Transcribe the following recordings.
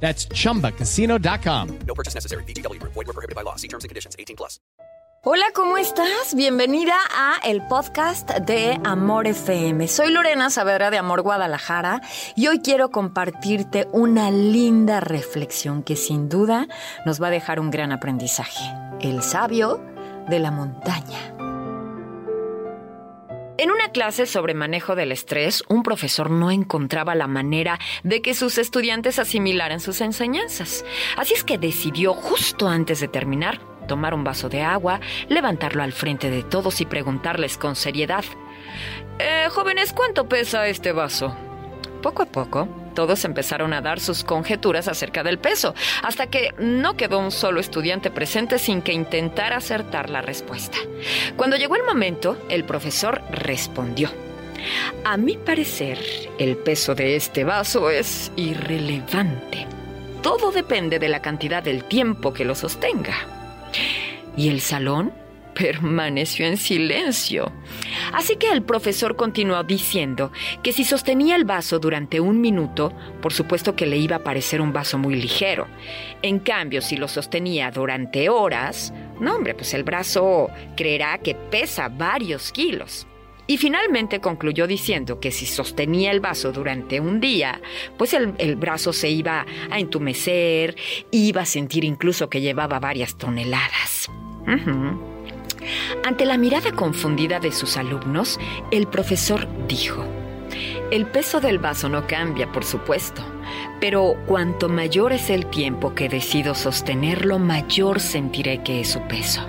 That's chumbacasino.com. No purchase necessary. BGW. Void were prohibited by law. See terms and conditions. 18 plus. Hola, ¿cómo estás? Bienvenida a el podcast de Amor FM. Soy Lorena Saavedra de Amor Guadalajara y hoy quiero compartirte una linda reflexión que sin duda nos va a dejar un gran aprendizaje. El sabio de la montaña. En una clase sobre manejo del estrés, un profesor no encontraba la manera de que sus estudiantes asimilaran sus enseñanzas. Así es que decidió, justo antes de terminar, tomar un vaso de agua, levantarlo al frente de todos y preguntarles con seriedad, eh, jóvenes, ¿cuánto pesa este vaso? Poco a poco, todos empezaron a dar sus conjeturas acerca del peso, hasta que no quedó un solo estudiante presente sin que intentara acertar la respuesta. Cuando llegó el momento, el profesor respondió. A mi parecer, el peso de este vaso es irrelevante. Todo depende de la cantidad del tiempo que lo sostenga. ¿Y el salón? permaneció en silencio. Así que el profesor continuó diciendo que si sostenía el vaso durante un minuto, por supuesto que le iba a parecer un vaso muy ligero. En cambio, si lo sostenía durante horas, no hombre, pues el brazo creerá que pesa varios kilos. Y finalmente concluyó diciendo que si sostenía el vaso durante un día, pues el, brazo se iba a entumecer, iba a sentir incluso que llevaba varias toneladas. Ante la mirada confundida de sus alumnos, el profesor dijo, el peso del vaso no cambia, por supuesto, pero cuanto mayor es el tiempo que decido sostenerlo, mayor sentiré que es su peso.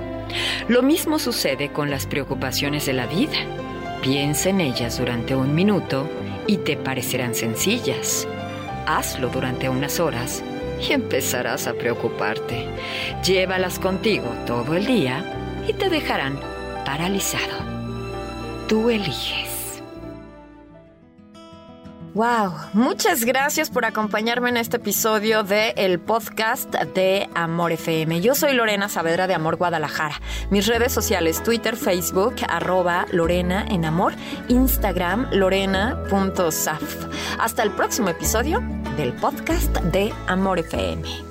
Lo mismo sucede con las preocupaciones de la vida. Piensa en ellas durante un minuto y te parecerán sencillas. Hazlo durante unas horas y empezarás a preocuparte. Llévalas contigo todo el día y te dejarán paralizado. Tú eliges. Wow, muchas gracias por acompañarme en este episodio de el podcast de Amor FM. Yo soy Lorena Saavedra de Amor Guadalajara. Mis redes sociales, Twitter, Facebook, arroba Lorena en Amor, Instagram, lorena.saf. Hasta el próximo episodio del podcast de Amor FM.